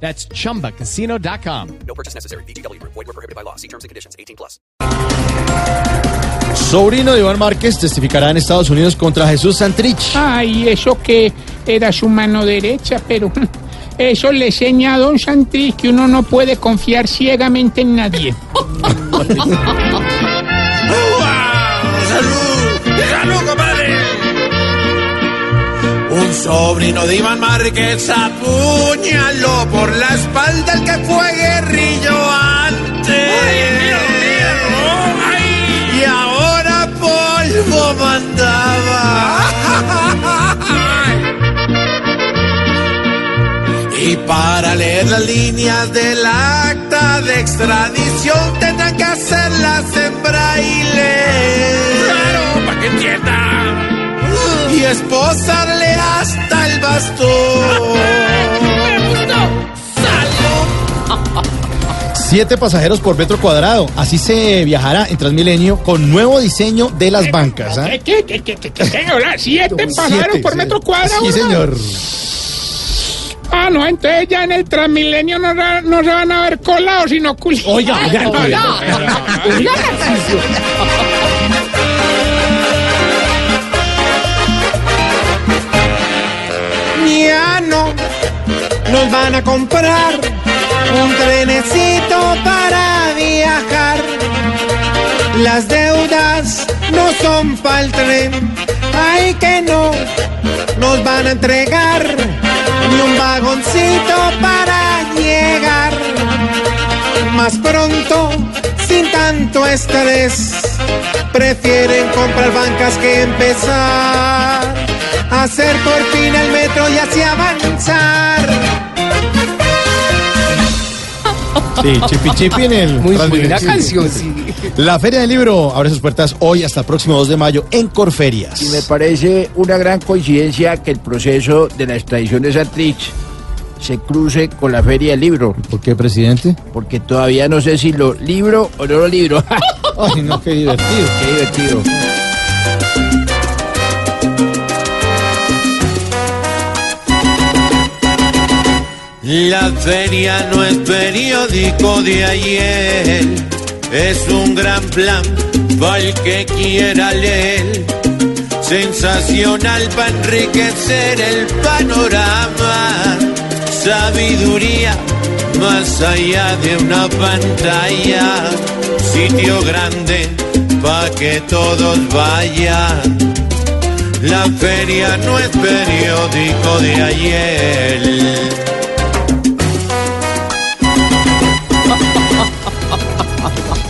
That's chumbacasino.com. No purchase necessary. BGW. Void were prohibited by law. See terms and conditions. 18 plus. Sobrino de Iván Márquez testificará en Estados Unidos contra Jesús Santrich. Ay, eso que era su mano derecha, pero eso le enseña a Don Santrich que uno no puede confiar ciegamente en nadie. sobrino de Iván Márquez apuñaló por la espalda el que fue guerrillo antes. Y ahora polvo mandaba. Y para leer las líneas del acta de extradición tendrán que hacerlas en braille. Bastón. Siete pasajeros por metro cuadrado. Así se viajará en Transmilenio con nuevo diseño de las bancas. ¿ah? ¿Qué, qué, qué, qué, qué, señora? ¿Siete pasajeros por metro cuadrado? Sí, señor. Ah, no, entonces ya en el Transmilenio no, no se van a ver colados, sino culiados. Oiga, oiga, oiga. Van a comprar un trenecito para viajar. Las deudas no son para el tren, ay que no nos van a entregar ni un vagoncito para llegar. Más pronto, sin tanto estrés, prefieren comprar bancas que empezar hacer por fin el metro y así avanzar. Sí, chipi chipi en el Transmilenio. canción, sí. La Feria del Libro abre sus puertas hoy hasta el próximo 2 de mayo en Corferias. Y me parece una gran coincidencia que el proceso de la extradición de Santrich se cruce con la Feria del Libro, ¿Por qué, presidente? porque todavía no sé si lo libro o no lo libro. Ay, no, qué divertido. Qué divertido. La feria no es periódico de ayer, es un gran plan para el que quiera leer. Sensacional para enriquecer el panorama, sabiduría más allá de una pantalla, sitio grande para que todos vayan. La feria no es periódico de ayer.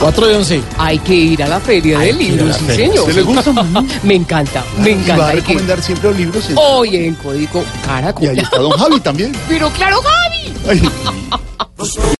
Cuatro de once. Hay que ir a la feria del que ir a libro, la sí feria. señor. ¿Usted le gusta? me encanta, me encanta. Hay que- siempre los libros. Hoy en código Caracol. Y ahí está Don Javi también. Pero claro, Javi. Ay.